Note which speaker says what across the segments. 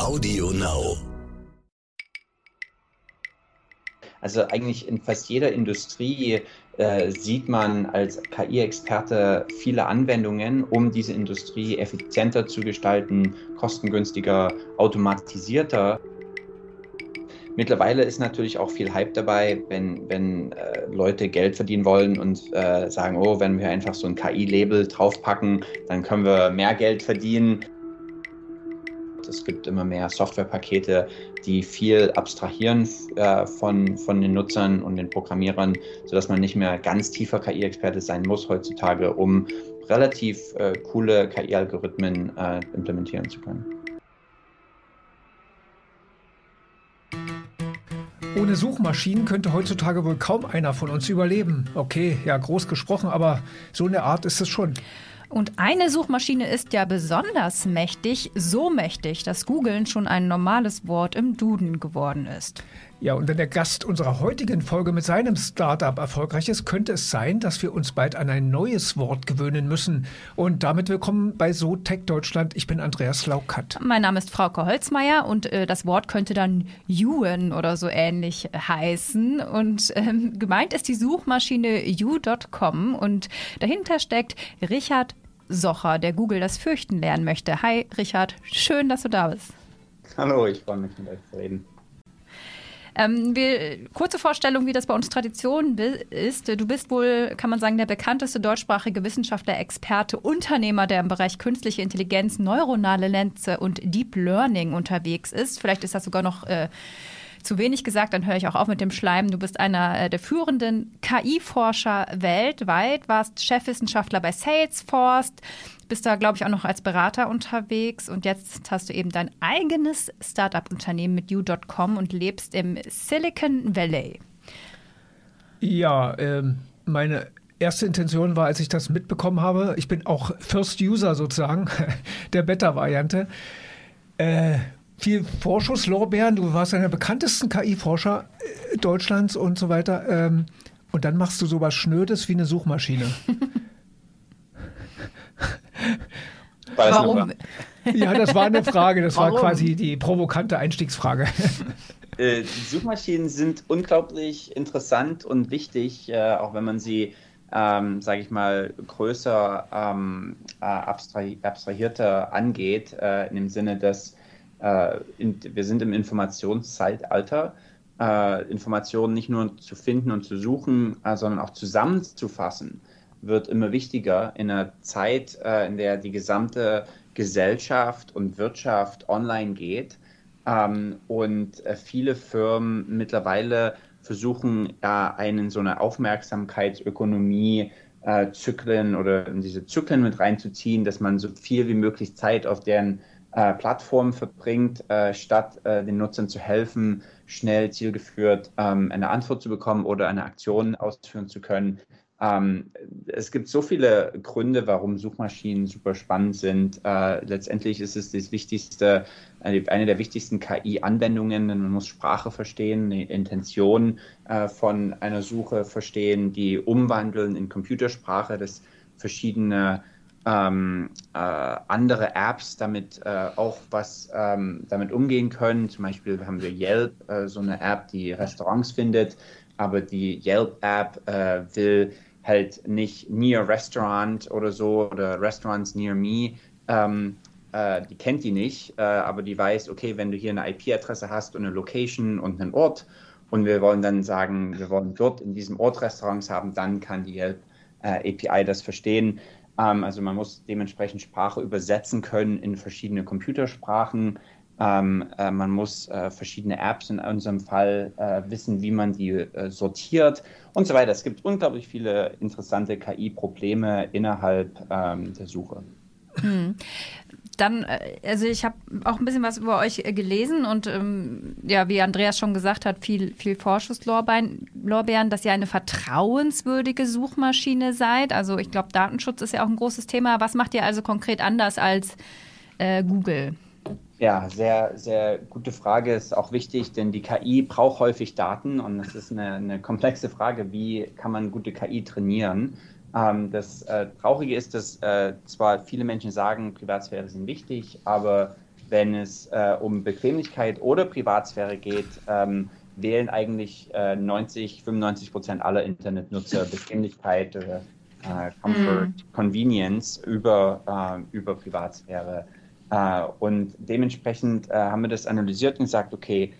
Speaker 1: Audio Now.
Speaker 2: Also eigentlich in fast jeder Industrie äh, sieht man als KI-Experte viele Anwendungen, um diese Industrie effizienter zu gestalten, kostengünstiger, automatisierter. Mittlerweile ist natürlich auch viel Hype dabei, wenn, wenn äh, Leute Geld verdienen wollen und äh, sagen, oh, wenn wir einfach so ein KI-Label draufpacken, dann können wir mehr Geld verdienen. Es gibt immer mehr Softwarepakete, die viel abstrahieren äh, von, von den Nutzern und den Programmierern, sodass man nicht mehr ganz tiefer KI-Experte sein muss heutzutage, um relativ äh, coole KI-Algorithmen äh, implementieren zu können.
Speaker 3: Ohne Suchmaschinen könnte heutzutage wohl kaum einer von uns überleben. Okay, ja, groß gesprochen, aber so eine Art ist es schon.
Speaker 4: Und eine Suchmaschine ist ja besonders mächtig, so mächtig, dass Googlen schon ein normales Wort im Duden geworden ist.
Speaker 3: Ja, und wenn der Gast unserer heutigen Folge mit seinem Startup erfolgreich ist, könnte es sein, dass wir uns bald an ein neues Wort gewöhnen müssen. Und damit willkommen bei SoTech Deutschland. Ich bin Andreas Laukat.
Speaker 4: Mein Name ist Frauke Holzmeier und äh, das Wort könnte dann Yuen oder so ähnlich heißen. Und ähm, gemeint ist die Suchmaschine you.com und dahinter steckt Richard Socher, der Google das Fürchten lernen möchte. Hi, Richard, schön, dass du da bist.
Speaker 2: Hallo, ich freue mich, mit euch zu reden.
Speaker 4: Ähm, wir, kurze Vorstellung, wie das bei uns Tradition ist. Du bist wohl, kann man sagen, der bekannteste deutschsprachige Wissenschaftler, Experte, Unternehmer, der im Bereich künstliche Intelligenz, neuronale Netze und Deep Learning unterwegs ist. Vielleicht ist das sogar noch äh, zu wenig gesagt, dann höre ich auch auf mit dem Schleim. Du bist einer äh, der führenden KI-Forscher weltweit, warst Chefwissenschaftler bei Salesforce, bist da, glaube ich, auch noch als Berater unterwegs und jetzt hast du eben dein eigenes Startup-Unternehmen mit you.com und lebst im Silicon Valley.
Speaker 3: Ja, ähm, meine erste Intention war, als ich das mitbekommen habe, ich bin auch First User sozusagen der Beta-Variante. Äh, viel Vorschusslorbeeren. Du warst einer der bekanntesten KI-Forscher äh, Deutschlands und so weiter. Ähm, und dann machst du sowas Schnödes wie eine Suchmaschine.
Speaker 4: Warum?
Speaker 3: Ja, das war eine Frage. Das Warum? war quasi die provokante Einstiegsfrage.
Speaker 2: Äh, Suchmaschinen sind unglaublich interessant und wichtig, äh, auch wenn man sie, ähm, sage ich mal, größer ähm, äh, abstrahi abstrahierter angeht, äh, in dem Sinne, dass in, wir sind im Informationszeitalter. Äh, Informationen nicht nur zu finden und zu suchen, äh, sondern auch zusammenzufassen, wird immer wichtiger in einer Zeit, äh, in der die gesamte Gesellschaft und Wirtschaft online geht ähm, und äh, viele Firmen mittlerweile versuchen, einen so eine Aufmerksamkeitsökonomie äh, Zyklen oder in diese Zyklen mit reinzuziehen, dass man so viel wie möglich Zeit auf deren äh, Plattform verbringt, äh, statt äh, den Nutzern zu helfen, schnell zielgeführt ähm, eine Antwort zu bekommen oder eine Aktion ausführen zu können. Ähm, es gibt so viele Gründe, warum Suchmaschinen super spannend sind. Äh, letztendlich ist es das wichtigste, eine der wichtigsten KI-Anwendungen, denn man muss Sprache verstehen, die Intention äh, von einer Suche verstehen, die umwandeln in Computersprache, dass verschiedene ähm, äh, andere Apps damit äh, auch was ähm, damit umgehen können. Zum Beispiel haben wir Yelp, äh, so eine App, die Restaurants findet, aber die Yelp-App äh, will halt nicht Near Restaurant oder so oder Restaurants Near Me. Ähm, äh, die kennt die nicht, äh, aber die weiß, okay, wenn du hier eine IP-Adresse hast und eine Location und einen Ort und wir wollen dann sagen, wir wollen dort in diesem Ort Restaurants haben, dann kann die Yelp API das verstehen. Ähm, also man muss dementsprechend Sprache übersetzen können in verschiedene Computersprachen. Ähm, äh, man muss äh, verschiedene Apps in unserem Fall äh, wissen, wie man die sortiert und so weiter. Es gibt unglaublich viele interessante KI-Probleme innerhalb ähm, der Suche.
Speaker 4: Hm dann, äh, also ich habe auch ein bisschen was über euch äh, gelesen und ähm, ja, wie Andreas schon gesagt hat, viel, viel Vorschusslorbeeren, dass ihr eine vertrauenswürdige Suchmaschine seid. Also ich glaube, Datenschutz ist ja auch ein großes Thema. Was macht ihr also konkret anders als äh, Google?
Speaker 2: Ja, sehr, sehr gute Frage. Ist auch wichtig, denn die KI braucht häufig Daten und es ist eine, eine komplexe Frage, wie kann man gute KI trainieren. Ähm, das äh, Traurige ist, dass äh, zwar viele Menschen sagen, Privatsphäre sind wichtig, aber wenn es äh, um Bequemlichkeit oder Privatsphäre geht, ähm, wählen eigentlich äh, 90, 95 Prozent aller Internetnutzer Bequemlichkeit oder äh, Comfort, mm. Convenience über, äh, über Privatsphäre. Äh, und dementsprechend äh, haben wir das analysiert und gesagt, okay,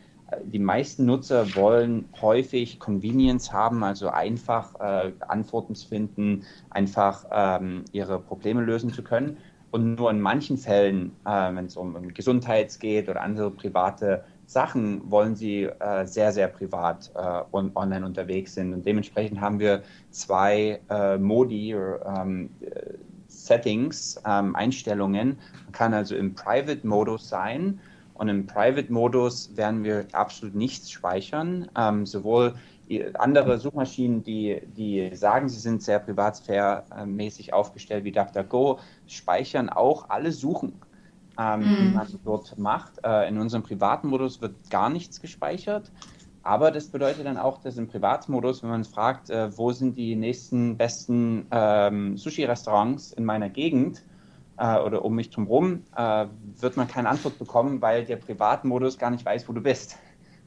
Speaker 2: die meisten Nutzer wollen häufig Convenience haben, also einfach äh, Antworten zu finden, einfach ähm, ihre Probleme lösen zu können. Und nur in manchen Fällen, äh, wenn es um, Gesundheit geht oder andere private Sachen, wollen sie äh, sehr, sehr privat äh, und online unterwegs sind. Und dementsprechend haben wir zwei äh, Modi, ähm, Settings, ähm, Einstellungen. Man kann also im Private-Modus sein. Und im Private-Modus werden wir absolut nichts speichern. Ähm, sowohl andere Suchmaschinen, die, die sagen, sie sind sehr privatsphäremäßig aufgestellt wie DuckDuckGo, speichern auch alle Suchen, ähm, mhm. die man dort macht. Äh, in unserem Privatmodus wird gar nichts gespeichert. Aber das bedeutet dann auch, dass im Privatmodus, wenn man fragt, äh, wo sind die nächsten besten ähm, Sushi-Restaurants in meiner Gegend äh, oder um mich drumherum, äh, wird man keine Antwort bekommen, weil der Privatmodus gar nicht weiß, wo du bist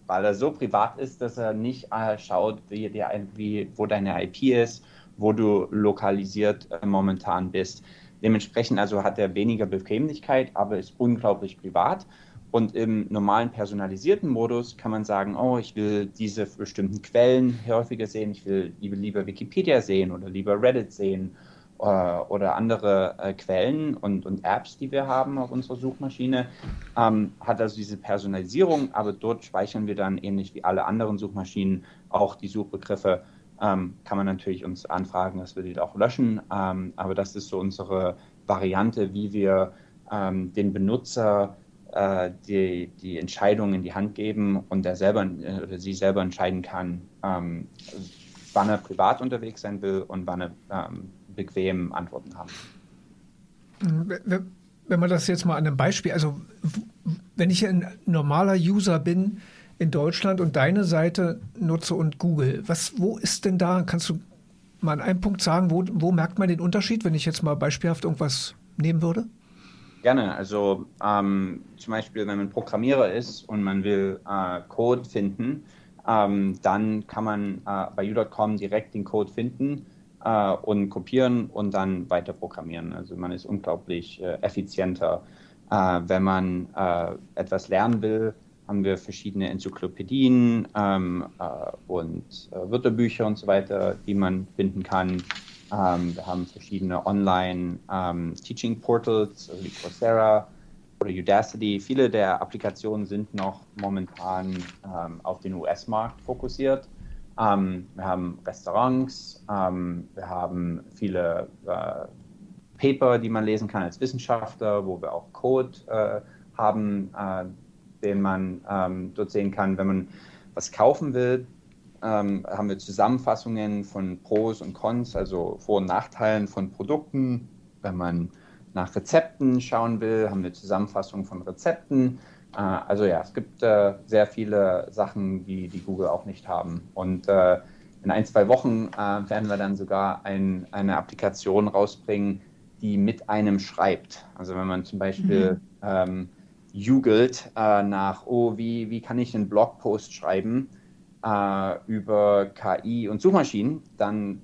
Speaker 2: weil er so privat ist, dass er nicht äh, schaut, wie, wie, wo deine IP ist, wo du lokalisiert äh, momentan bist. Dementsprechend also hat er weniger Bequemlichkeit, aber ist unglaublich privat. Und im normalen personalisierten Modus kann man sagen, oh, ich will diese bestimmten Quellen häufiger sehen, ich will lieber Wikipedia sehen oder lieber Reddit sehen oder andere äh, Quellen und, und Apps, die wir haben auf unserer Suchmaschine, ähm, hat also diese Personalisierung, aber dort speichern wir dann ähnlich wie alle anderen Suchmaschinen auch die Suchbegriffe. Ähm, kann man natürlich uns anfragen, dass wir die auch löschen, ähm, aber das ist so unsere Variante, wie wir ähm, den Benutzer äh, die, die Entscheidung in die Hand geben und er selber äh, oder sie selber entscheiden kann, ähm, wann er privat unterwegs sein will und wann er ähm, bequem Antworten haben.
Speaker 3: Wenn man das jetzt mal an einem Beispiel, also wenn ich ein normaler User bin in Deutschland und deine Seite nutze und Google, was, wo ist denn da, kannst du mal an einem Punkt sagen, wo, wo merkt man den Unterschied, wenn ich jetzt mal beispielhaft irgendwas nehmen würde?
Speaker 2: Gerne. Also ähm, zum Beispiel, wenn man Programmierer ist und man will äh, Code finden, ähm, dann kann man äh, bei u.com direkt den Code finden äh, und kopieren und dann weiter programmieren. Also man ist unglaublich äh, effizienter. Äh, wenn man äh, etwas lernen will, haben wir verschiedene Enzyklopädien ähm, äh, und äh, Wörterbücher und so weiter, die man finden kann. Ähm, wir haben verschiedene Online-Teaching-Portals, ähm, also wie Coursera oder Udacity. Viele der Applikationen sind noch momentan ähm, auf den US-Markt fokussiert. Ähm, wir haben Restaurants, ähm, wir haben viele äh, Paper, die man lesen kann als Wissenschaftler, wo wir auch Code äh, haben, äh, den man ähm, dort sehen kann. Wenn man was kaufen will, ähm, haben wir Zusammenfassungen von Pros und Cons, also Vor- und Nachteilen von Produkten. Wenn man nach Rezepten schauen will, haben wir Zusammenfassungen von Rezepten. Äh, also ja, es gibt äh, sehr viele Sachen, die, die Google auch nicht haben. Und äh, in ein, zwei Wochen werden wir dann sogar ein, eine Applikation rausbringen, die mit einem schreibt. Also wenn man zum Beispiel mhm. ähm, googelt äh, nach, oh, wie, wie kann ich einen Blogpost schreiben äh, über KI und Suchmaschinen, dann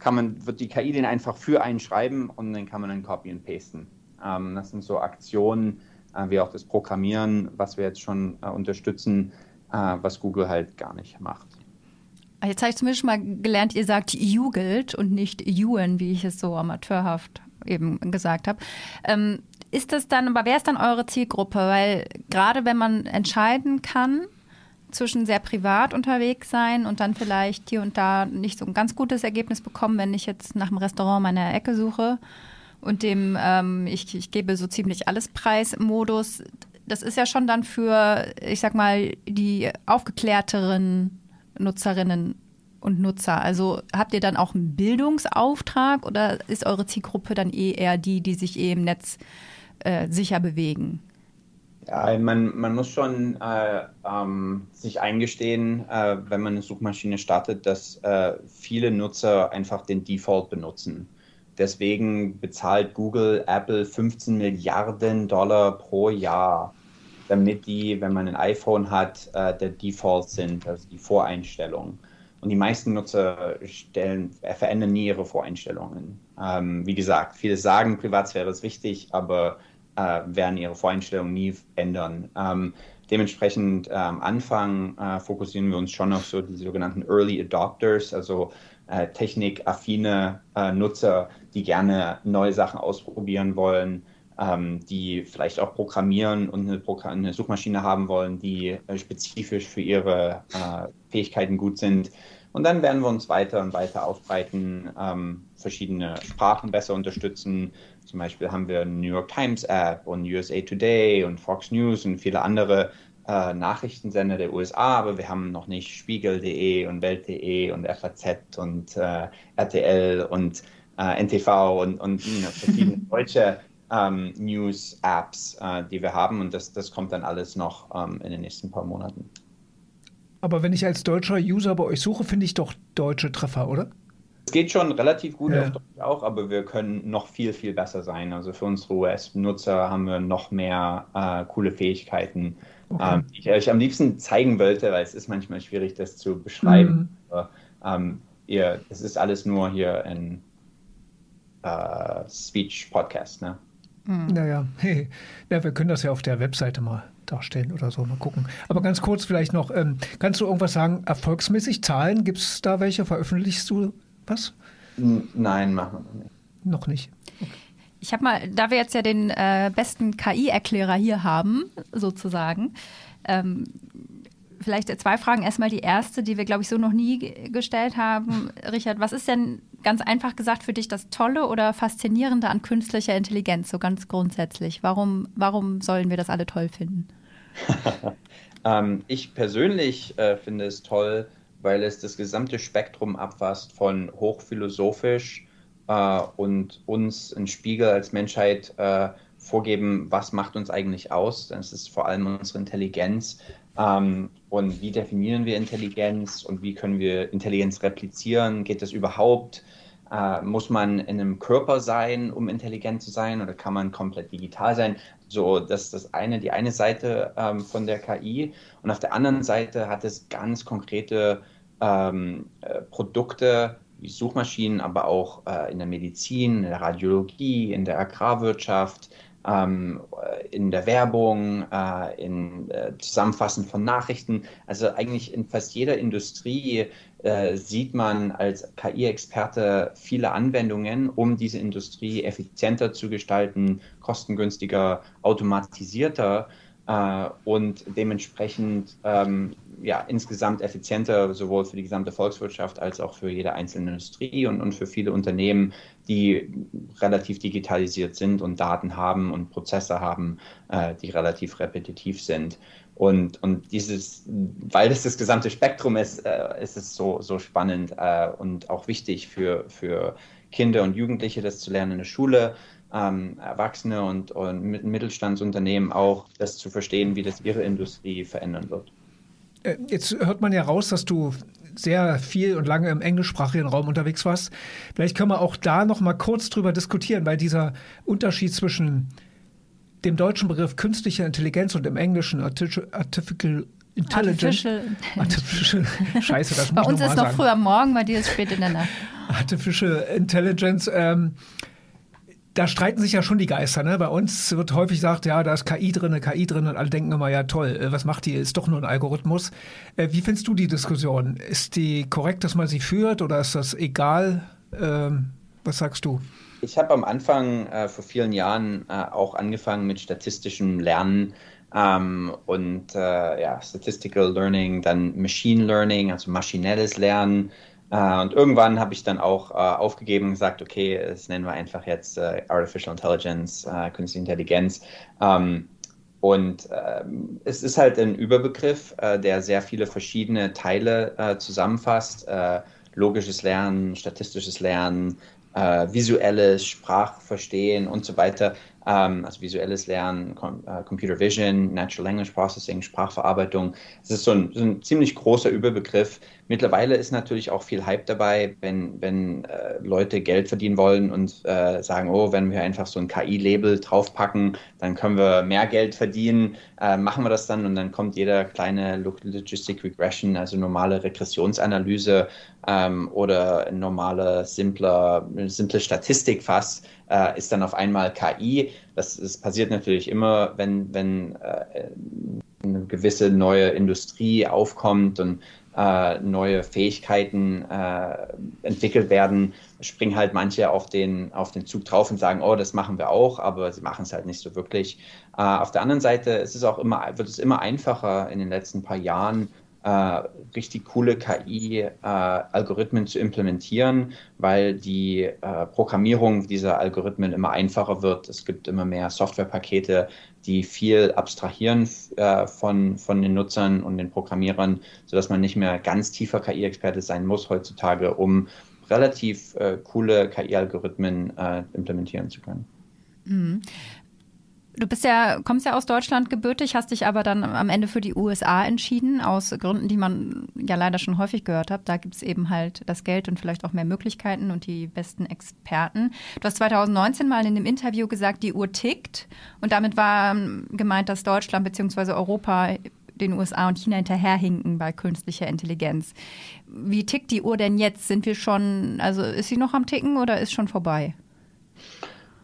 Speaker 2: kann man, wird die KI den einfach für einen schreiben und dann kann man dann copy und pasten. Ähm, das sind so Aktionen, äh, wie auch das Programmieren, was wir jetzt schon äh, unterstützen, äh, was Google halt gar nicht macht.
Speaker 4: Jetzt habe ich zumindest mal gelernt, ihr sagt Jugend und nicht Ewan, wie ich es so amateurhaft eben gesagt habe. Ähm, ist das dann, aber wer ist dann eure Zielgruppe? Weil gerade wenn man entscheiden kann, zwischen sehr privat unterwegs sein und dann vielleicht hier und da nicht so ein ganz gutes Ergebnis bekommen, wenn ich jetzt nach einem Restaurant meiner Ecke suche und dem ähm, ich, ich gebe so ziemlich alles Preis-Modus. Das ist ja schon dann für, ich sag mal, die aufgeklärteren Nutzerinnen und Nutzer. Also habt ihr dann auch einen Bildungsauftrag oder ist eure Zielgruppe dann eh eher die, die sich eh im Netz äh, sicher bewegen?
Speaker 2: Ja, man, man muss schon äh, ähm, sich eingestehen, äh, wenn man eine Suchmaschine startet, dass äh, viele Nutzer einfach den Default benutzen. Deswegen bezahlt Google Apple 15 Milliarden Dollar pro Jahr, damit die, wenn man ein iPhone hat, äh, der Default sind, also die Voreinstellungen. Und die meisten Nutzer stellen, verändern nie ihre Voreinstellungen. Ähm, wie gesagt, viele sagen, Privatsphäre ist wichtig, aber äh, werden ihre Voreinstellungen nie ändern. Ähm, dementsprechend äh, am Anfang äh, fokussieren wir uns schon auf so die sogenannten Early Adopters, also äh, technikaffine äh, Nutzer, die gerne neue Sachen ausprobieren wollen, ähm, die vielleicht auch programmieren und eine, Progr eine Suchmaschine haben wollen, die äh, spezifisch für ihre äh, Fähigkeiten gut sind. Und dann werden wir uns weiter und weiter aufbreiten, ähm, verschiedene Sprachen besser unterstützen. Zum Beispiel haben wir eine New York Times App und USA Today und Fox News und viele andere äh, Nachrichtensender der USA, aber wir haben noch nicht Spiegel.de und Welt.de und FAZ und äh, RTL und äh, NTV und, und you know, verschiedene deutsche ähm, News-Apps, äh, die wir haben und das, das kommt dann alles noch ähm, in den nächsten paar Monaten.
Speaker 3: Aber wenn ich als deutscher User bei euch suche, finde ich doch deutsche Treffer, oder?
Speaker 2: Es geht schon relativ gut ja. auf Deutsch auch, aber wir können noch viel, viel besser sein. Also für unsere US-Nutzer haben wir noch mehr äh, coole Fähigkeiten, okay. ähm, die ich euch am liebsten zeigen wollte, weil es ist manchmal schwierig, das zu beschreiben. Mhm. Aber, ähm, ihr, es ist alles nur hier ein äh, Speech-Podcast, ne?
Speaker 3: Mhm. Naja, hey, ja, wir können das ja auf der Webseite mal darstellen oder so. Mal gucken. Aber ganz kurz vielleicht noch, ähm, kannst du irgendwas sagen, erfolgsmäßig Zahlen? Gibt es da welche? Veröffentlichst du was?
Speaker 2: Nein, machen wir noch nicht.
Speaker 3: Noch nicht.
Speaker 4: Okay. Ich habe mal, da wir jetzt ja den äh, besten KI-Erklärer hier haben, sozusagen, ähm, vielleicht zwei Fragen. Erstmal die erste, die wir, glaube ich, so noch nie gestellt haben. Richard, was ist denn ganz einfach gesagt für dich das Tolle oder Faszinierende an künstlicher Intelligenz, so ganz grundsätzlich? Warum, warum sollen wir das alle toll finden?
Speaker 2: ähm, ich persönlich äh, finde es toll, weil es das gesamte Spektrum abfasst von hochphilosophisch äh, und uns einen Spiegel als Menschheit äh, vorgeben, was macht uns eigentlich aus. Das ist vor allem unsere Intelligenz. Ähm, und wie definieren wir Intelligenz und wie können wir Intelligenz replizieren? Geht das überhaupt? Äh, muss man in einem Körper sein, um intelligent zu sein, oder kann man komplett digital sein? So, das ist das eine, die eine Seite ähm, von der KI. Und auf der anderen Seite hat es ganz konkrete ähm, äh, Produkte wie Suchmaschinen, aber auch äh, in der Medizin, in der Radiologie, in der Agrarwirtschaft, ähm, in der Werbung, äh, in äh, Zusammenfassen von Nachrichten. Also eigentlich in fast jeder Industrie äh, sieht man als KI-Experte viele Anwendungen, um diese Industrie effizienter zu gestalten, kostengünstiger, automatisierter äh, und dementsprechend ähm, ja, insgesamt effizienter, sowohl für die gesamte Volkswirtschaft als auch für jede einzelne Industrie und, und für viele Unternehmen, die relativ digitalisiert sind und Daten haben und Prozesse haben, äh, die relativ repetitiv sind. Und, und dieses, weil das das gesamte Spektrum ist, äh, ist es so, so spannend äh, und auch wichtig für, für Kinder und Jugendliche, das zu lernen in der Schule, ähm, Erwachsene und, und Mittelstandsunternehmen auch, das zu verstehen, wie das ihre Industrie verändern wird.
Speaker 3: Äh, jetzt hört man ja raus, dass du sehr viel und lange im englischsprachigen Raum unterwegs warst. Vielleicht können wir auch da noch mal kurz drüber diskutieren, weil dieser Unterschied zwischen dem deutschen Begriff künstliche Intelligenz und im englischen Artificial Intelligence. Artificial. Artificial. Scheiße, das
Speaker 4: muss
Speaker 3: Bei
Speaker 4: uns ist noch früh am Morgen, bei dir ist spät in der Nacht.
Speaker 3: Artificial Intelligence. Ähm, da streiten sich ja schon die Geister. Ne? Bei uns wird häufig gesagt, ja, da ist KI drin, KI drin und alle denken immer, ja toll, äh, was macht die? Ist doch nur ein Algorithmus. Äh, wie findest du die Diskussion? Ist die korrekt, dass man sie führt oder ist das egal? Ähm, was sagst du?
Speaker 2: Ich habe am Anfang äh, vor vielen Jahren äh, auch angefangen mit statistischem Lernen ähm, und äh, ja, Statistical Learning, dann Machine Learning, also maschinelles Lernen. Äh, und irgendwann habe ich dann auch äh, aufgegeben und gesagt, okay, das nennen wir einfach jetzt äh, Artificial Intelligence, äh, Künstliche Intelligenz. Ähm, und ähm, es ist halt ein Überbegriff, äh, der sehr viele verschiedene Teile zusammenfasst. logisches Lernen, statistisches Lernen, visuelles Sprachverstehen und so weiter. ähm, also visuelles Lernen, Com Computer Vision, Natural Language Processing, Sprachverarbeitung. Es ist so ein, so ein, ziemlich großer Überbegriff. Mittlerweile ist natürlich auch viel Hype dabei, wenn, wenn äh, Leute Geld verdienen wollen und äh, sagen, oh, wenn wir einfach so ein KI-Label draufpacken, dann können wir mehr Geld verdienen, äh, machen wir das dann und dann kommt jeder kleine Logistic Regression, also normale Regressionsanalyse ähm, oder normale, simpler, simple Statistik fast, äh, ist dann auf einmal KI. Das, das passiert natürlich immer, wenn, wenn äh, eine gewisse neue Industrie aufkommt und äh, neue Fähigkeiten äh, entwickelt werden, springen halt manche auf den, auf den Zug drauf und sagen, oh, das machen wir auch, aber sie machen es halt nicht so wirklich. Äh, auf der anderen Seite ist es auch immer, wird es immer einfacher in den letzten paar Jahren, richtig coole KI-Algorithmen äh, zu implementieren, weil die äh, Programmierung dieser Algorithmen immer einfacher wird. Es gibt immer mehr Softwarepakete, die viel abstrahieren äh, von, von den Nutzern und den Programmierern, sodass man nicht mehr ganz tiefer KI-Experte sein muss heutzutage, um relativ äh, coole KI-Algorithmen äh, implementieren zu können.
Speaker 4: Du bist ja, kommst ja aus Deutschland gebürtig, hast dich aber dann am Ende für die USA entschieden, aus Gründen, die man ja leider schon häufig gehört hat. Da gibt es eben halt das Geld und vielleicht auch mehr Möglichkeiten und die besten Experten. Du hast 2019 mal in einem Interview gesagt, die Uhr tickt. Und damit war ähm, gemeint, dass Deutschland bzw. Europa den USA und China hinterherhinken bei künstlicher Intelligenz. Wie tickt die Uhr denn jetzt? Sind wir schon, also ist sie noch am Ticken oder ist schon vorbei?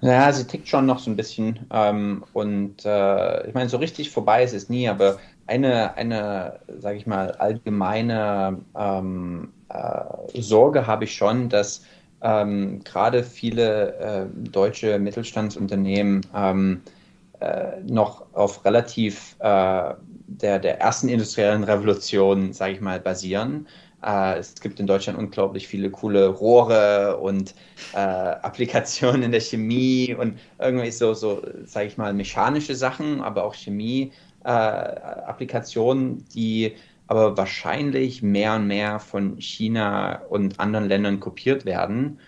Speaker 2: Ja, sie tickt schon noch so ein bisschen. Ähm, und äh, ich meine, so richtig vorbei ist es nie, aber eine, eine sage ich mal, allgemeine ähm, äh, Sorge habe ich schon, dass ähm, gerade viele äh, deutsche Mittelstandsunternehmen ähm, äh, noch auf relativ äh, der, der ersten industriellen Revolution, sage ich mal, basieren. Äh, es gibt in Deutschland unglaublich viele coole Rohre und äh, Applikationen in der Chemie und irgendwie so, so sage ich mal, mechanische Sachen, aber auch Chemie-Applikationen, äh, die aber wahrscheinlich mehr und mehr von China und anderen Ländern kopiert werden.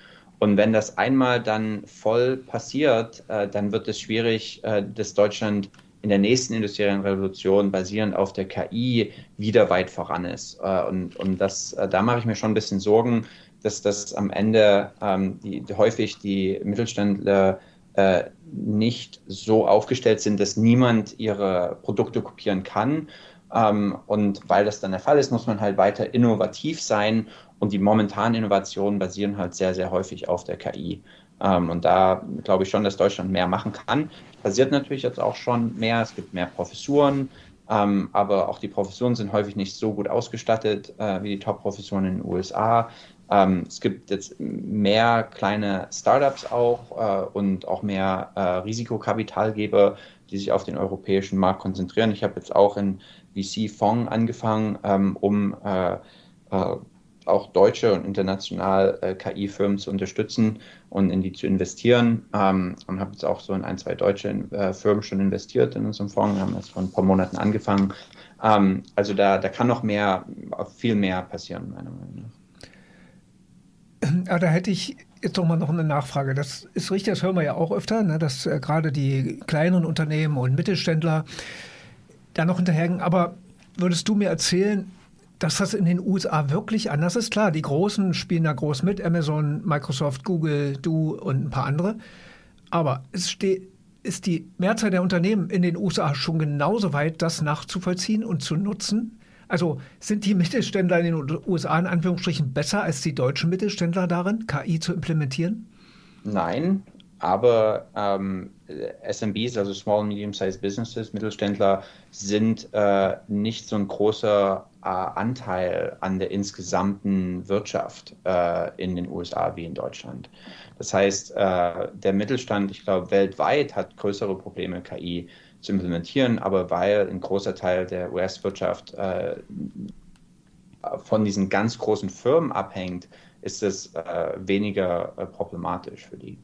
Speaker 2: Und wenn das einmal dann voll passiert, äh, dann wird es schwierig, äh, dass Deutschland in der nächsten industriellen Revolution basierend auf der KI wieder weit voran ist. Äh, und, und das, äh, da mache ich mir schon ein bisschen Sorgen, dass das am Ende ähm, die, häufig die Mittelständler äh, nicht so aufgestellt sind, dass niemand ihre Produkte kopieren kann. Ähm, und weil das dann der Fall ist, muss man halt weiter innovativ sein. Und die momentanen Innovationen basieren halt sehr, sehr häufig auf der KI. Ähm, und da glaube ich schon, dass Deutschland mehr machen kann passiert natürlich jetzt auch schon mehr. Es gibt mehr Professuren, ähm, aber auch die Professuren sind häufig nicht so gut ausgestattet äh, wie die Top-Professuren in den USA. Ähm, es gibt jetzt mehr kleine Startups auch äh, und auch mehr äh, Risikokapitalgeber, die sich auf den europäischen Markt konzentrieren. Ich habe jetzt auch in VC-Fonds angefangen, um auch deutsche und international äh, KI-Firmen zu unterstützen und in die zu investieren. Ähm, und habe jetzt auch so in ein, zwei deutsche äh, Firmen schon investiert in unserem Fonds. Haben jetzt vor ein paar Monaten angefangen. Ähm, also da, da kann noch mehr, viel mehr passieren, meiner Meinung
Speaker 3: nach. Ja, da hätte ich jetzt doch mal noch eine Nachfrage. Das ist richtig, das hören wir ja auch öfter, ne, dass äh, gerade die kleineren Unternehmen und Mittelständler da noch hinterhergehen. Aber würdest du mir erzählen, dass das in den USA wirklich anders ist. Klar, die Großen spielen da groß mit, Amazon, Microsoft, Google, Du und ein paar andere. Aber es steht, ist die Mehrzahl der Unternehmen in den USA schon genauso weit, das nachzuvollziehen und zu nutzen? Also sind die Mittelständler in den USA in Anführungsstrichen besser als die deutschen Mittelständler darin, KI zu implementieren?
Speaker 2: Nein, aber ähm, SMBs, also Small and Medium-Sized Businesses, Mittelständler, sind äh, nicht so ein großer äh, Anteil an der insgesamten Wirtschaft äh, in den USA wie in Deutschland. Das heißt, äh, der Mittelstand, ich glaube, weltweit hat größere Probleme, KI zu implementieren, aber weil ein großer Teil der US-Wirtschaft äh, von diesen ganz großen Firmen abhängt, ist es äh, weniger problematisch für die.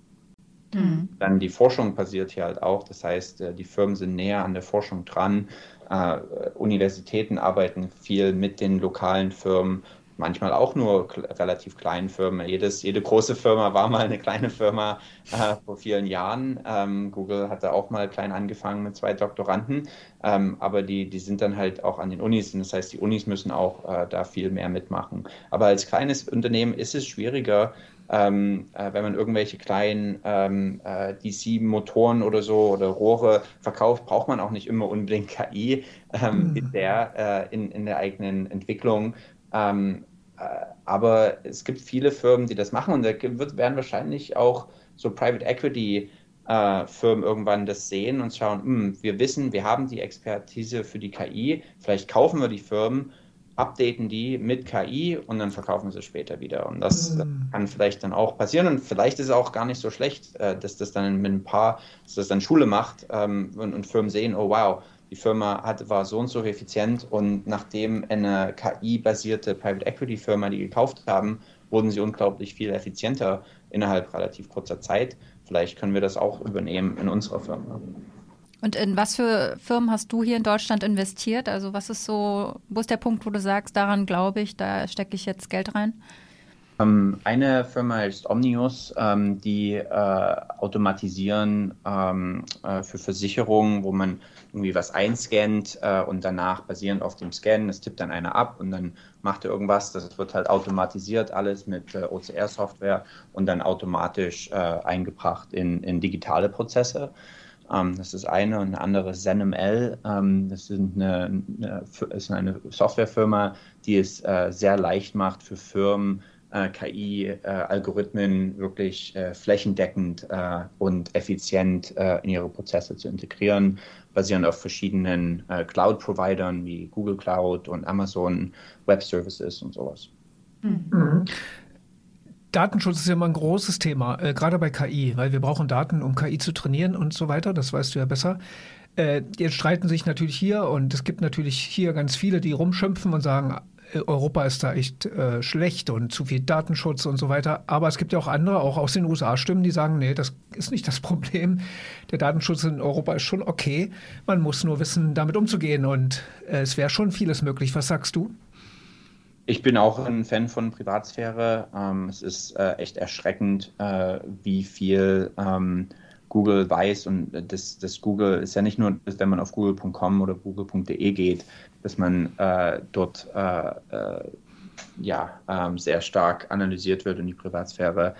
Speaker 2: Mhm. Dann die Forschung passiert hier halt auch. Das heißt, äh, die Firmen sind näher an der Forschung dran. Uh, Universitäten arbeiten viel mit den lokalen Firmen, manchmal auch nur relativ kleinen Firmen. Jedes, jede große Firma war mal eine kleine Firma äh, vor vielen Jahren. Ähm, Google hatte auch mal klein angefangen mit zwei Doktoranden, ähm, aber die, die sind dann halt auch an den Unis und das heißt, die Unis müssen auch äh, da viel mehr mitmachen. Aber als kleines Unternehmen ist es schwieriger, ähm, äh, wenn man irgendwelche kleinen ähm, äh, DC-Motoren oder so oder Rohre verkauft, braucht man auch nicht immer unbedingt KI ähm, mhm. in, der, äh, in, in der eigenen Entwicklung. Ähm, äh, aber es gibt viele Firmen, die das machen und da wird, werden wahrscheinlich auch so Private Equity äh, Firmen irgendwann das sehen und schauen, hm, wir wissen, wir haben die Expertise für die KI, vielleicht kaufen wir die Firmen updaten die mit KI und dann verkaufen sie später wieder. Und das mhm. kann vielleicht dann auch passieren. Und vielleicht ist es auch gar nicht so schlecht, äh, dass das dann mit ein paar, dass das dann Schule macht ähm, und, und, Firmen sehen, oh wow, die Firma hat, war so und so effizient und nachdem eine KI-basierte Private Equity Firma die gekauft haben, wurden sie unglaublich viel effizienter innerhalb relativ kurzer Zeit. Vielleicht können wir das auch übernehmen in unserer Firma.
Speaker 4: Und in was für Firmen hast du hier in Deutschland investiert? Also was ist so, wo ist der Punkt, wo du sagst, daran glaube ich, da stecke ich jetzt Geld rein?
Speaker 2: Ähm, eine Firma ist Omnius, ähm, die äh, automatisieren ähm, äh, für Versicherungen, wo man irgendwie was einscannt äh, und danach basierend auf dem Scan, das tippt dann einer ab und dann macht er irgendwas. Das wird halt automatisiert alles mit OCR-Software und dann automatisch eingebracht in, in digitale Prozesse. Ähm, das ist eine und eine andere ZenML. Ähm, das ist eine, eine, ist eine Softwarefirma, die es äh, sehr leicht macht für Firmen, äh, KI-Algorithmen äh, wirklich äh, flächendeckend äh, und effizient äh, in ihre Prozesse zu integrieren, basierend auf verschiedenen Cloud-Providern wie Google Cloud und Amazon Web Services und sowas. Mhm.
Speaker 3: Datenschutz ist ja immer ein großes Thema, äh, gerade bei KI, weil wir brauchen Daten, um KI zu trainieren und so weiter. Das weißt du ja besser. Äh, jetzt streiten sich natürlich hier und es gibt natürlich hier ganz viele, die rumschimpfen und sagen, äh, Europa ist da echt äh, schlecht und zu viel Datenschutz und so weiter. Aber es gibt ja auch andere, auch aus den USA Stimmen, die sagen, nee, das ist nicht das Problem. Der Datenschutz in Europa ist schon okay. Man muss nur wissen, damit umzugehen und äh, es wäre schon vieles möglich. Was sagst du?
Speaker 2: Ich bin auch ein Fan von Privatsphäre. Ähm, es ist äh, echt erschreckend, äh, wie viel ähm, Google weiß. Und das, das, Google ist ja nicht nur, wenn man auf google.com oder google.de geht, dass man äh, dort äh, äh, ja, ähm, sehr stark analysiert wird und die Privatsphäre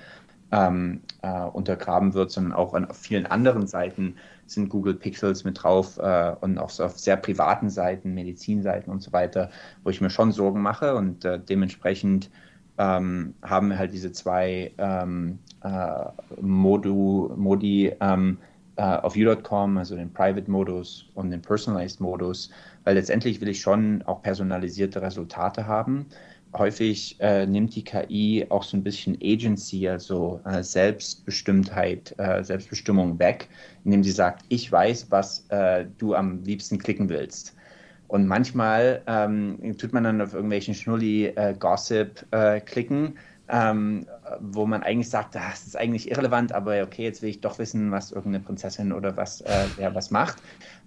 Speaker 2: ähm, äh, untergraben wird, sondern auch an vielen anderen Seiten sind Google Pixels mit drauf äh, und auch so auf sehr privaten Seiten, Medizinseiten und so weiter, wo ich mir schon Sorgen mache. Und äh, dementsprechend ähm, haben wir halt diese zwei ähm, äh, Modu, Modi ähm, äh, auf U.com, also den Private-Modus und den Personalized-Modus, weil letztendlich will ich schon auch personalisierte Resultate haben häufig äh, nimmt die KI auch so ein bisschen Agency, also äh, Selbstbestimmtheit, äh, Selbstbestimmung weg, indem sie sagt, ich weiß, was äh, du am liebsten klicken willst. Und manchmal ähm, tut man dann auf irgendwelchen Schnulli-Gossip äh, äh, klicken, ähm, wo man eigentlich sagt, ah, das ist eigentlich irrelevant, aber okay, jetzt will ich doch wissen, was irgendeine Prinzessin oder was, äh, wer was macht.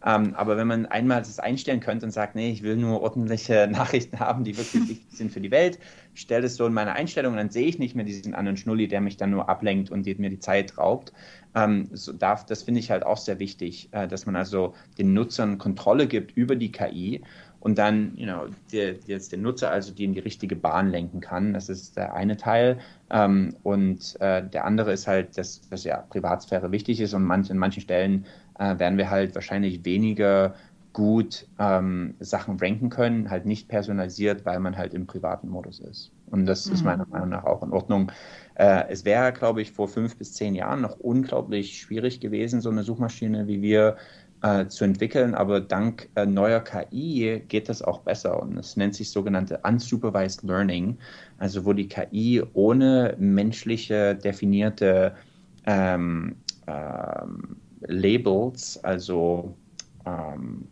Speaker 2: Ähm, aber wenn man einmal das einstellen könnte und sagt, nee, ich will nur ordentliche Nachrichten haben, die wirklich wichtig sind für die Welt, stelle es so in meine Einstellung und dann sehe ich nicht mehr diesen anderen Schnulli, der mich dann nur ablenkt und mir die Zeit raubt. Ähm, so darf, das finde ich halt auch sehr wichtig, äh, dass man also den Nutzern Kontrolle gibt über die KI und dann you know, der, jetzt den Nutzer also die in die richtige Bahn lenken kann. Das ist der eine Teil. Ähm, und äh, der andere ist halt, dass, dass ja Privatsphäre wichtig ist und manch, an manchen Stellen äh, werden wir halt wahrscheinlich weniger gut ähm, Sachen ranken können, halt nicht personalisiert, weil man halt im privaten Modus ist. Und das mhm. ist meiner Meinung nach auch in Ordnung. Äh, es wäre, glaube ich, vor fünf bis zehn Jahren noch unglaublich schwierig gewesen, so eine Suchmaschine wie wir äh, zu entwickeln, aber dank äh, neuer KI geht das auch besser und es nennt sich sogenannte Unsupervised Learning, also wo die KI ohne menschliche definierte ähm, ähm, Labels, also ähm,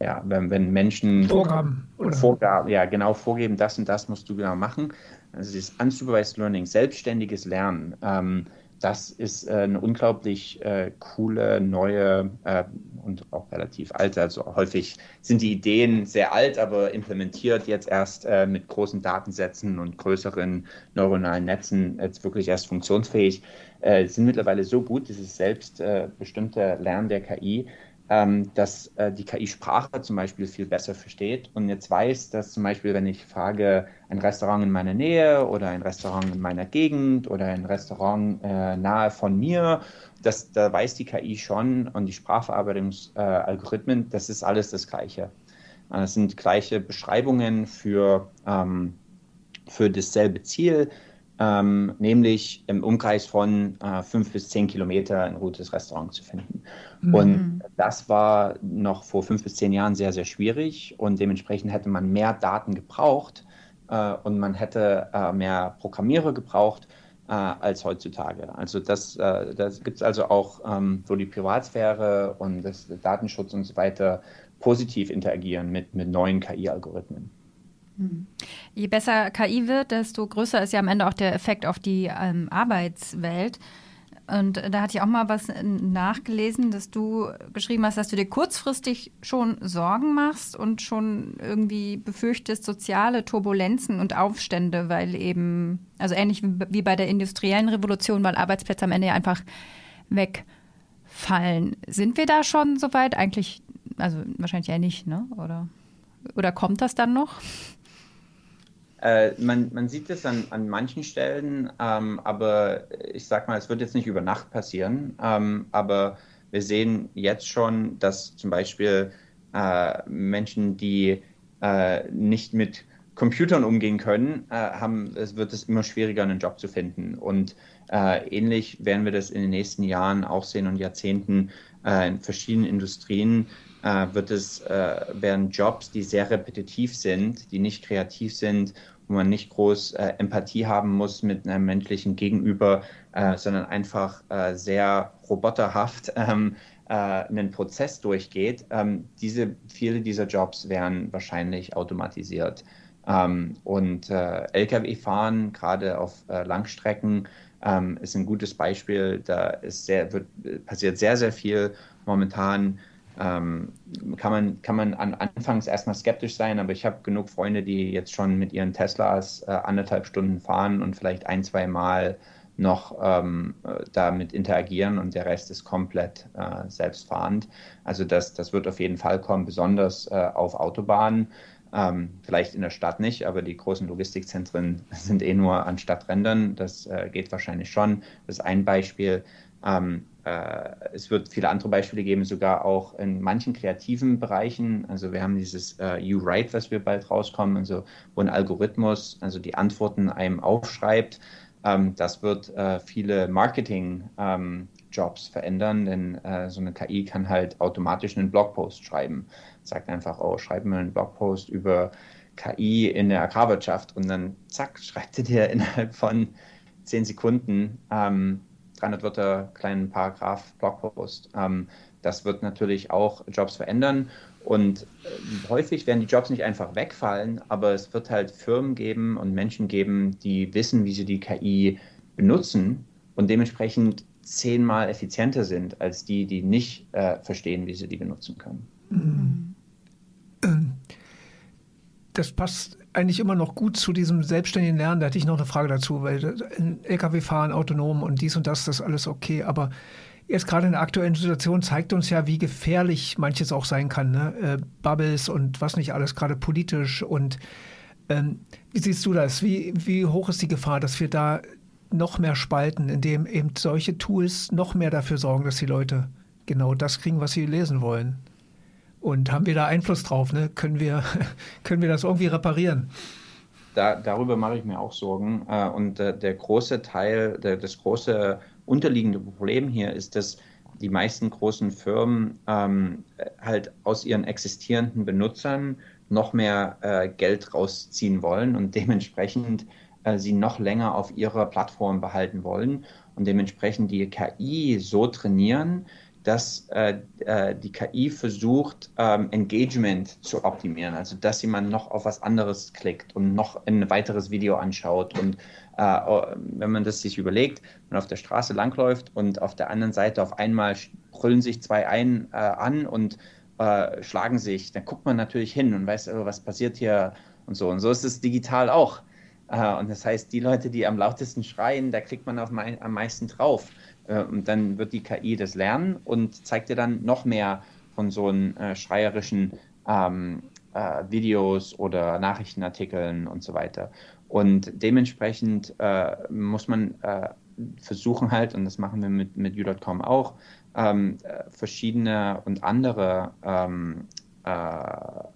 Speaker 2: ja, wenn, wenn Menschen
Speaker 3: Vorgaben,
Speaker 2: Vorgaben, ja genau vorgeben, das und das musst du genau machen. Also dieses Unsupervised Learning, selbstständiges Lernen, ähm, das ist äh, eine unglaublich äh, coole, neue äh, und auch relativ alte. Also häufig sind die Ideen sehr alt, aber implementiert jetzt erst äh, mit großen Datensätzen und größeren neuronalen Netzen jetzt wirklich erst funktionsfähig. Äh, sind mittlerweile so gut, dieses selbstbestimmte Lernen der KI, ähm, dass äh, die KI Sprache zum Beispiel viel besser versteht und jetzt weiß, dass zum Beispiel, wenn ich frage, ein Restaurant in meiner Nähe oder ein Restaurant in meiner Gegend oder ein Restaurant äh, nahe von mir, das, da weiß die KI schon und die Sprachverarbeitungsalgorithmen, äh, das ist alles das Gleiche. Das sind gleiche Beschreibungen für, ähm, für dasselbe Ziel ähm, nämlich im Umkreis von äh, fünf bis zehn Kilometer ein gutes Restaurant zu finden. Mhm. Und das war noch vor fünf bis zehn Jahren sehr, sehr schwierig und dementsprechend hätte man mehr Daten gebraucht äh, und man hätte äh, mehr Programmierer gebraucht äh, als heutzutage. Also das, äh, das gibt es also auch, ähm, wo die Privatsphäre und das Datenschutz und so weiter positiv interagieren mit, mit neuen KI-Algorithmen.
Speaker 4: Hm. Je besser KI wird, desto größer ist ja am Ende auch der Effekt auf die ähm, Arbeitswelt. Und da hatte ich auch mal was nachgelesen, dass du geschrieben hast, dass du dir kurzfristig schon Sorgen machst und schon irgendwie befürchtest soziale Turbulenzen und Aufstände, weil eben, also ähnlich wie bei der industriellen Revolution, weil Arbeitsplätze am Ende ja einfach wegfallen. Sind wir da schon soweit? Eigentlich, also wahrscheinlich ja nicht, ne? Oder, oder kommt das dann noch?
Speaker 2: Äh, man, man, sieht es an, an manchen Stellen, ähm, aber ich sag mal, es wird jetzt nicht über Nacht passieren. Ähm, aber wir sehen jetzt schon, dass zum Beispiel äh, Menschen, die äh, nicht mit Computern umgehen können, äh, haben, es wird es immer schwieriger, einen Job zu finden. Und äh, ähnlich werden wir das in den nächsten Jahren auch sehen und Jahrzehnten äh, in verschiedenen Industrien wird es werden Jobs, die sehr repetitiv sind, die nicht kreativ sind wo man nicht groß äh, Empathie haben muss mit einem menschlichen Gegenüber, äh, sondern einfach äh, sehr roboterhaft ähm, äh, einen Prozess durchgeht. Ähm, diese, viele dieser Jobs werden wahrscheinlich automatisiert. Ähm, und äh, Lkw-Fahren, gerade auf äh, Langstrecken, ähm, ist ein gutes Beispiel. Da sehr, wird, passiert sehr, sehr viel momentan ähm, kann man, kann man an, anfangs erstmal skeptisch sein, aber ich habe genug Freunde, die jetzt schon mit ihren Teslas äh, anderthalb Stunden fahren und vielleicht ein, zwei Mal noch ähm, damit interagieren und der Rest ist komplett äh, selbstfahrend. Also das, das wird auf jeden Fall kommen, besonders äh, auf Autobahnen. Ähm, vielleicht in der Stadt nicht, aber die großen Logistikzentren sind eh nur an Stadträndern. Das äh, geht wahrscheinlich schon. Das ist ein Beispiel. Ähm, äh, es wird viele andere Beispiele geben, sogar auch in manchen kreativen Bereichen. Also wir haben dieses äh, You-Write, was wir bald rauskommen, also wo ein Algorithmus also die Antworten einem aufschreibt. Ähm, das wird äh, viele Marketing-Jobs ähm, verändern, denn äh, so eine KI kann halt automatisch einen Blogpost schreiben. Sagt einfach, oh, schreib mir einen Blogpost über KI in der Agrarwirtschaft und dann zack, schreibt er dir innerhalb von zehn Sekunden ähm, 300 Wörter, kleinen Paragraph, Blogpost. Ähm, das wird natürlich auch Jobs verändern. Und äh, häufig werden die Jobs nicht einfach wegfallen, aber es wird halt Firmen geben und Menschen geben, die wissen, wie sie die KI benutzen und dementsprechend zehnmal effizienter sind als die, die nicht äh, verstehen, wie sie die benutzen können. Mhm.
Speaker 3: Ähm, das passt eigentlich immer noch gut zu diesem selbstständigen Lernen. Da hätte ich noch eine Frage dazu, weil LKW fahren, autonom und dies und das, das ist alles okay. Aber jetzt gerade in der aktuellen Situation zeigt uns ja, wie gefährlich manches auch sein kann. Ne? Äh, Bubbles und was nicht alles, gerade politisch. Und ähm, wie siehst du das? Wie, wie hoch ist die Gefahr, dass wir da noch mehr spalten, indem eben solche Tools noch mehr dafür sorgen, dass die Leute genau das kriegen, was sie lesen wollen? Und haben wir da Einfluss drauf? Ne? Können, wir, können wir das irgendwie reparieren?
Speaker 2: Da, darüber mache ich mir auch Sorgen. Äh, und äh, der große Teil, das große unterliegende Problem hier ist, dass die meisten großen Firmen ähm, halt aus ihren existierenden Benutzern noch mehr äh, Geld rausziehen wollen und dementsprechend äh, sie noch länger auf ihrer Plattform behalten wollen und dementsprechend die KI so trainieren, dass äh, äh die KI versucht, ähm, Engagement zu optimieren. Also, dass jemand noch auf was anderes klickt und noch ein weiteres Video anschaut. Und äh, wenn man das sich überlegt, man auf der Straße langläuft und auf der anderen Seite auf einmal brüllen sich zwei ein, äh, an und äh, schlagen sich, dann guckt man natürlich hin und weiß, oh, was passiert hier und so. Und so ist es digital auch. Äh, und das heißt, die Leute, die am lautesten schreien, da kriegt man mei am meisten drauf. Äh, und dann wird die KI das lernen und zeigt dir dann noch mehr von so einen äh, schreierischen ähm, äh, Videos oder Nachrichtenartikeln und so weiter. Und dementsprechend äh, muss man versuchen halt, und das machen wir mit, mit U.com auch, ähm, verschiedene und andere ähm, ähm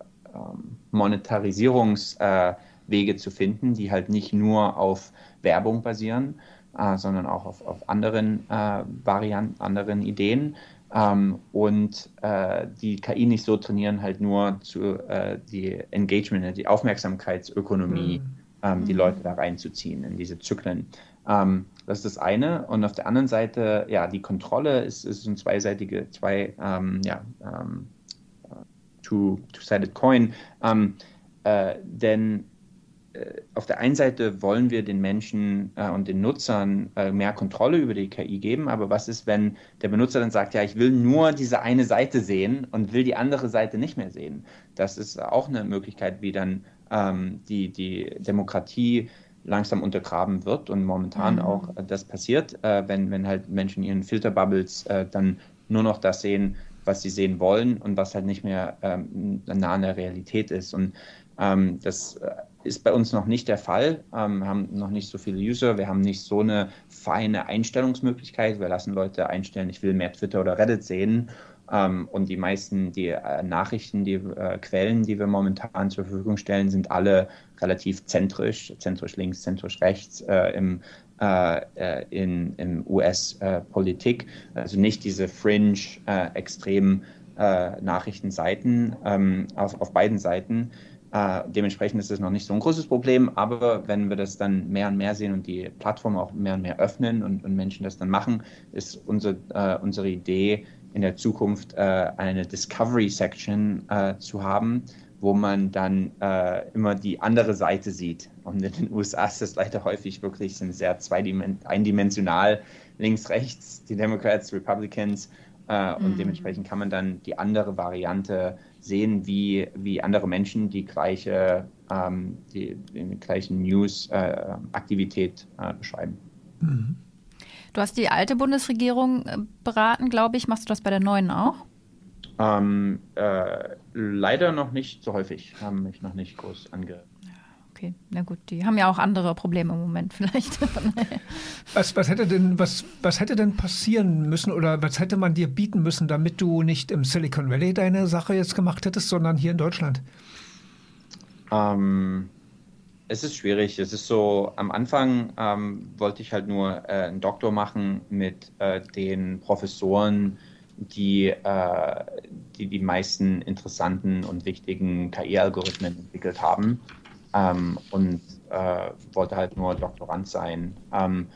Speaker 2: Monetarisierungswege zu finden, die halt nicht nur auf Werbung basieren, äh, sondern auch auf, auf anderen äh, Varianten, anderen Ideen. Ähm, und äh, die KI nicht so trainieren, halt nur zu äh, die Engagement, die Aufmerksamkeitsökonomie, mhm. ähm, die mhm. Leute da reinzuziehen in diese Zyklen. Ähm, das ist das eine. Und auf der anderen Seite, ja, die Kontrolle ist, ist ein zweiseitige, zwei, ähm, ja, ähm, two-sided coin. Ähm, äh, denn äh, auf der einen Seite wollen wir den Menschen äh, und den Nutzern äh, mehr Kontrolle über die KI geben, aber was ist, wenn der Benutzer dann sagt, ja, ich will nur diese eine Seite sehen und will die andere Seite nicht mehr sehen? Das ist auch eine Möglichkeit, wie dann ähm, die, die Demokratie langsam untergraben wird und momentan mhm. auch äh, das passiert, äh, wenn, wenn halt Menschen in ihren Filterbubbles äh, dann nur noch das sehen, was sie sehen wollen und was halt nicht mehr ähm, nah an der Realität ist. Und ähm, das ist bei uns noch nicht der Fall. Ähm, wir haben noch nicht so viele User, wir haben nicht so eine feine Einstellungsmöglichkeit. Wir lassen Leute einstellen, ich will mehr Twitter oder Reddit sehen. Ähm, und die meisten, die äh, Nachrichten, die äh, Quellen, die wir momentan zur Verfügung stellen, sind alle relativ zentrisch, zentrisch links, zentrisch rechts äh, im, in, in US-Politik. also nicht diese fringe, äh, extremen Nachrichtenseiten ähm, auf, auf beiden Seiten. Äh, dementsprechend ist es noch nicht so ein großes Problem, aber wenn wir das dann mehr und mehr sehen und die Plattform auch mehr und mehr öffnen und, und Menschen das dann machen, ist unser, äh, unsere Idee in der Zukunft äh, eine Discovery Section äh, zu haben, wo man dann äh, immer die andere Seite sieht. Und in den USA ist das leider häufig wirklich sind sehr eindimensional, links, rechts, die Democrats, Republicans. Äh, und mhm. dementsprechend kann man dann die andere Variante sehen, wie, wie andere Menschen die gleiche, ähm, die, die gleichen News-Aktivität äh, äh, beschreiben. Mhm.
Speaker 4: Du hast die alte Bundesregierung äh, beraten, glaube ich. Machst du das bei der neuen auch?
Speaker 2: Ähm, äh, leider noch nicht so häufig, haben mich noch nicht groß ange
Speaker 4: okay. Na gut, die haben ja auch andere Probleme im Moment vielleicht.
Speaker 3: was, was, hätte denn, was, was hätte denn passieren müssen oder was hätte man dir bieten müssen, damit du nicht im Silicon Valley deine Sache jetzt gemacht hättest, sondern hier in Deutschland?
Speaker 2: Ähm, es ist schwierig. Es ist so, am Anfang ähm, wollte ich halt nur äh, einen Doktor machen mit äh, den Professoren, die, äh, die die meisten interessanten und wichtigen KI-Algorithmen entwickelt haben ähm, und äh, wollte halt nur Doktorand sein ähm,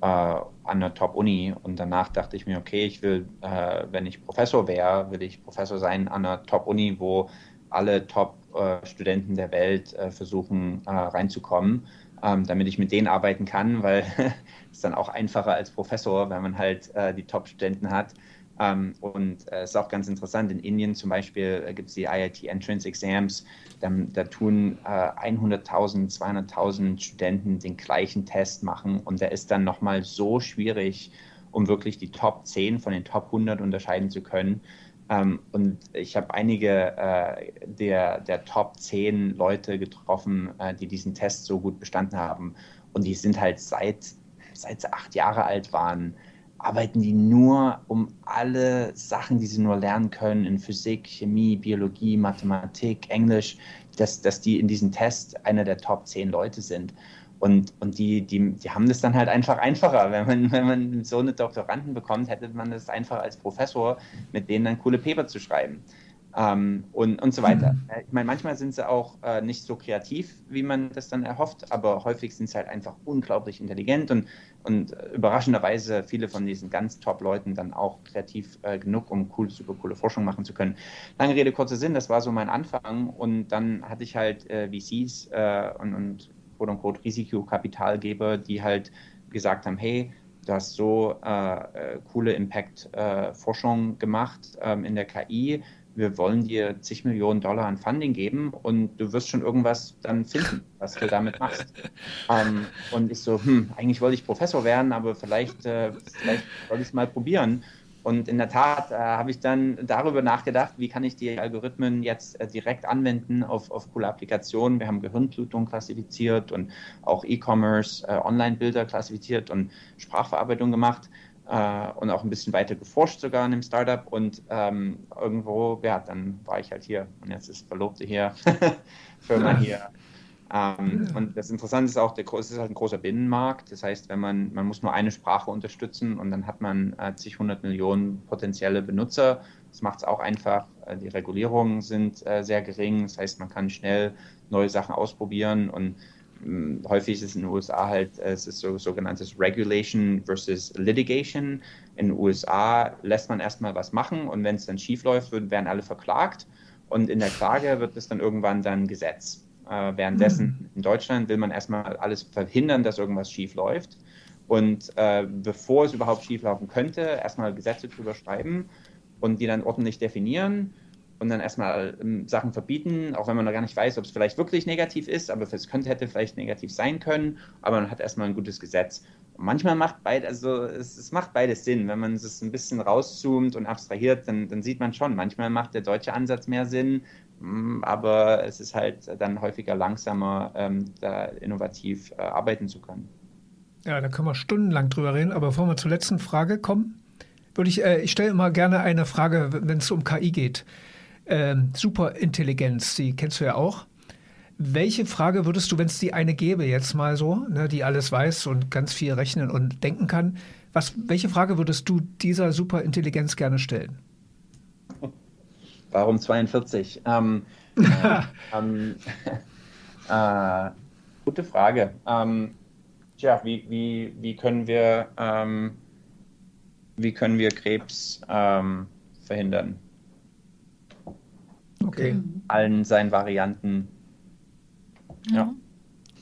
Speaker 2: äh, an der Top-Uni. Und danach dachte ich mir, okay, ich will, äh, wenn ich Professor wäre, will ich Professor sein an einer Top-Uni, wo alle Top-Studenten der Welt äh, versuchen äh, reinzukommen. Ähm, damit ich mit denen arbeiten kann, weil es dann auch einfacher als Professor, wenn man halt äh, die Top-Studenten hat. Ähm, und es ist auch ganz interessant, in Indien zum Beispiel äh, gibt es die IIT Entrance Exams, da, da tun äh, 100.000, 200.000 Studenten den gleichen Test machen und der ist dann nochmal so schwierig, um wirklich die Top 10 von den Top 100 unterscheiden zu können. Ähm, und ich habe einige äh, der, der Top 10 Leute getroffen, äh, die diesen Test so gut bestanden haben. Und die sind halt seit, seit sie acht Jahre alt waren, arbeiten die nur um alle Sachen, die sie nur lernen können in Physik, Chemie, Biologie, Mathematik, Englisch, dass, dass die in diesem Test einer der Top 10 Leute sind. Und, und die, die, die haben das dann halt einfach einfacher. Wenn man, wenn man so eine Doktoranden bekommt, hätte man das einfach als Professor, mit denen dann coole Paper zu schreiben. Ähm, und, und so weiter. Mhm. Ich meine, manchmal sind sie auch äh, nicht so kreativ, wie man das dann erhofft, aber häufig sind sie halt einfach unglaublich intelligent und, und äh, überraschenderweise viele von diesen ganz top Leuten dann auch kreativ äh, genug, um cool, super coole Forschung machen zu können. Lange Rede, kurzer Sinn, das war so mein Anfang und dann hatte ich halt äh, VCs äh, und, und quote unquote Risikokapitalgeber, die halt gesagt haben, hey, du hast so äh, äh coole Impact-Forschung gemacht ähm, in der KI, wir wollen dir zig Millionen Dollar an Funding geben und du wirst schon irgendwas dann finden, was du damit machst. ähm, und ich so, hm, eigentlich wollte ich Professor werden, aber vielleicht, äh, vielleicht soll ich es mal probieren. Und in der Tat äh, habe ich dann darüber nachgedacht, wie kann ich die Algorithmen jetzt äh, direkt anwenden auf, auf coole Applikationen. Wir haben Gehirnblutung klassifiziert und auch E-Commerce, äh, Online-Bilder klassifiziert und Sprachverarbeitung gemacht äh, und auch ein bisschen weiter geforscht sogar in dem Startup und ähm, irgendwo, ja, dann war ich halt hier und jetzt ist Verlobte hier, Firma ja. hier. Ähm, ja. Und das Interessante ist auch, der, es ist halt ein großer Binnenmarkt. Das heißt, wenn man, man muss nur eine Sprache unterstützen und dann hat man äh, zig hundert Millionen potenzielle Benutzer. Das macht es auch einfach. Äh, die Regulierungen sind äh, sehr gering. Das heißt, man kann schnell neue Sachen ausprobieren und häufig ist es in den USA halt, äh, es ist so sogenanntes Regulation versus Litigation. In den USA lässt man erstmal was machen und wenn es dann schief läuft, werden alle verklagt und in der Klage wird es dann irgendwann dann Gesetz. Äh, währenddessen mhm. in Deutschland will man erstmal alles verhindern, dass irgendwas schief läuft. Und äh, bevor es überhaupt schief laufen könnte, erstmal Gesetze drüber schreiben und die dann ordentlich definieren und dann erstmal ähm, Sachen verbieten, auch wenn man noch gar nicht weiß, ob es vielleicht wirklich negativ ist, aber es könnte, hätte vielleicht negativ sein können, aber man hat erstmal ein gutes Gesetz. Und manchmal macht beides, also es, es, macht beides Sinn. Wenn man es ein bisschen rauszoomt und abstrahiert, dann, dann sieht man schon, manchmal macht der deutsche Ansatz mehr Sinn, mm, aber es ist halt dann häufiger langsamer, ähm, da innovativ äh, arbeiten zu können.
Speaker 3: Ja, da können wir stundenlang drüber reden, aber bevor wir zur letzten Frage kommen, würde ich, äh, ich stelle immer gerne eine Frage, wenn es um KI geht ähm, Superintelligenz, die kennst du ja auch. Welche Frage würdest du, wenn es die eine gäbe, jetzt mal so, ne, die alles weiß und ganz viel rechnen und denken kann, was, welche Frage würdest du dieser Superintelligenz gerne stellen?
Speaker 2: Warum 42? Ähm, äh, ähm, äh, gute Frage. Ähm, tja, wie, wie, wie können wir, ähm, wie können wir Krebs ähm, verhindern?
Speaker 3: Okay.
Speaker 2: Mhm. Allen seinen Varianten. Ja. ja.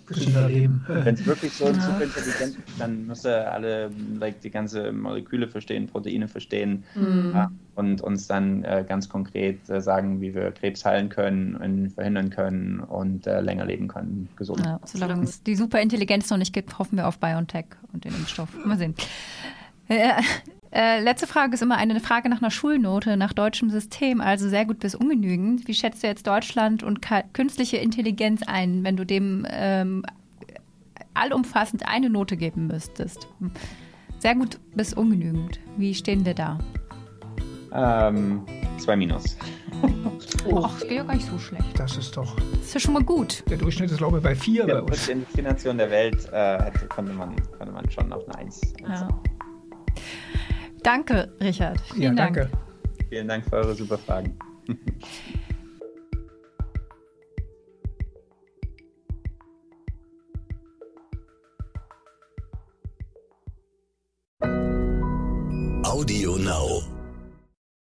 Speaker 2: Wenn es wirklich so ja. super intelligent ist, dann muss er alle, like, die ganze Moleküle verstehen, Proteine verstehen mhm. ja, und uns dann äh, ganz konkret äh, sagen, wie wir Krebs heilen können und verhindern können und äh, länger leben können, gesund. Ja,
Speaker 4: solange es die Superintelligenz noch nicht gibt, hoffen wir auf BioNTech und den Impfstoff. Mal sehen. Äh, letzte Frage ist immer eine Frage nach einer Schulnote, nach deutschem System, also sehr gut bis ungenügend. Wie schätzt du jetzt Deutschland und künstliche Intelligenz ein, wenn du dem ähm, allumfassend eine Note geben müsstest? Sehr gut bis ungenügend. Wie stehen wir da?
Speaker 2: Ähm, zwei Minus.
Speaker 4: Ach, das geht ja gar nicht so schlecht.
Speaker 3: Das ist doch.
Speaker 4: Das ist ja schon mal gut.
Speaker 3: Der Durchschnitt ist, glaube ich, bei vier.
Speaker 2: Ja, bei in der Nation der Welt äh, konnte, man, konnte man schon auf eine Eins. Ja.
Speaker 4: Danke, Richard.
Speaker 3: Vielen ja, Dank. danke.
Speaker 2: Vielen Dank für eure super Fragen.
Speaker 1: Audio Now.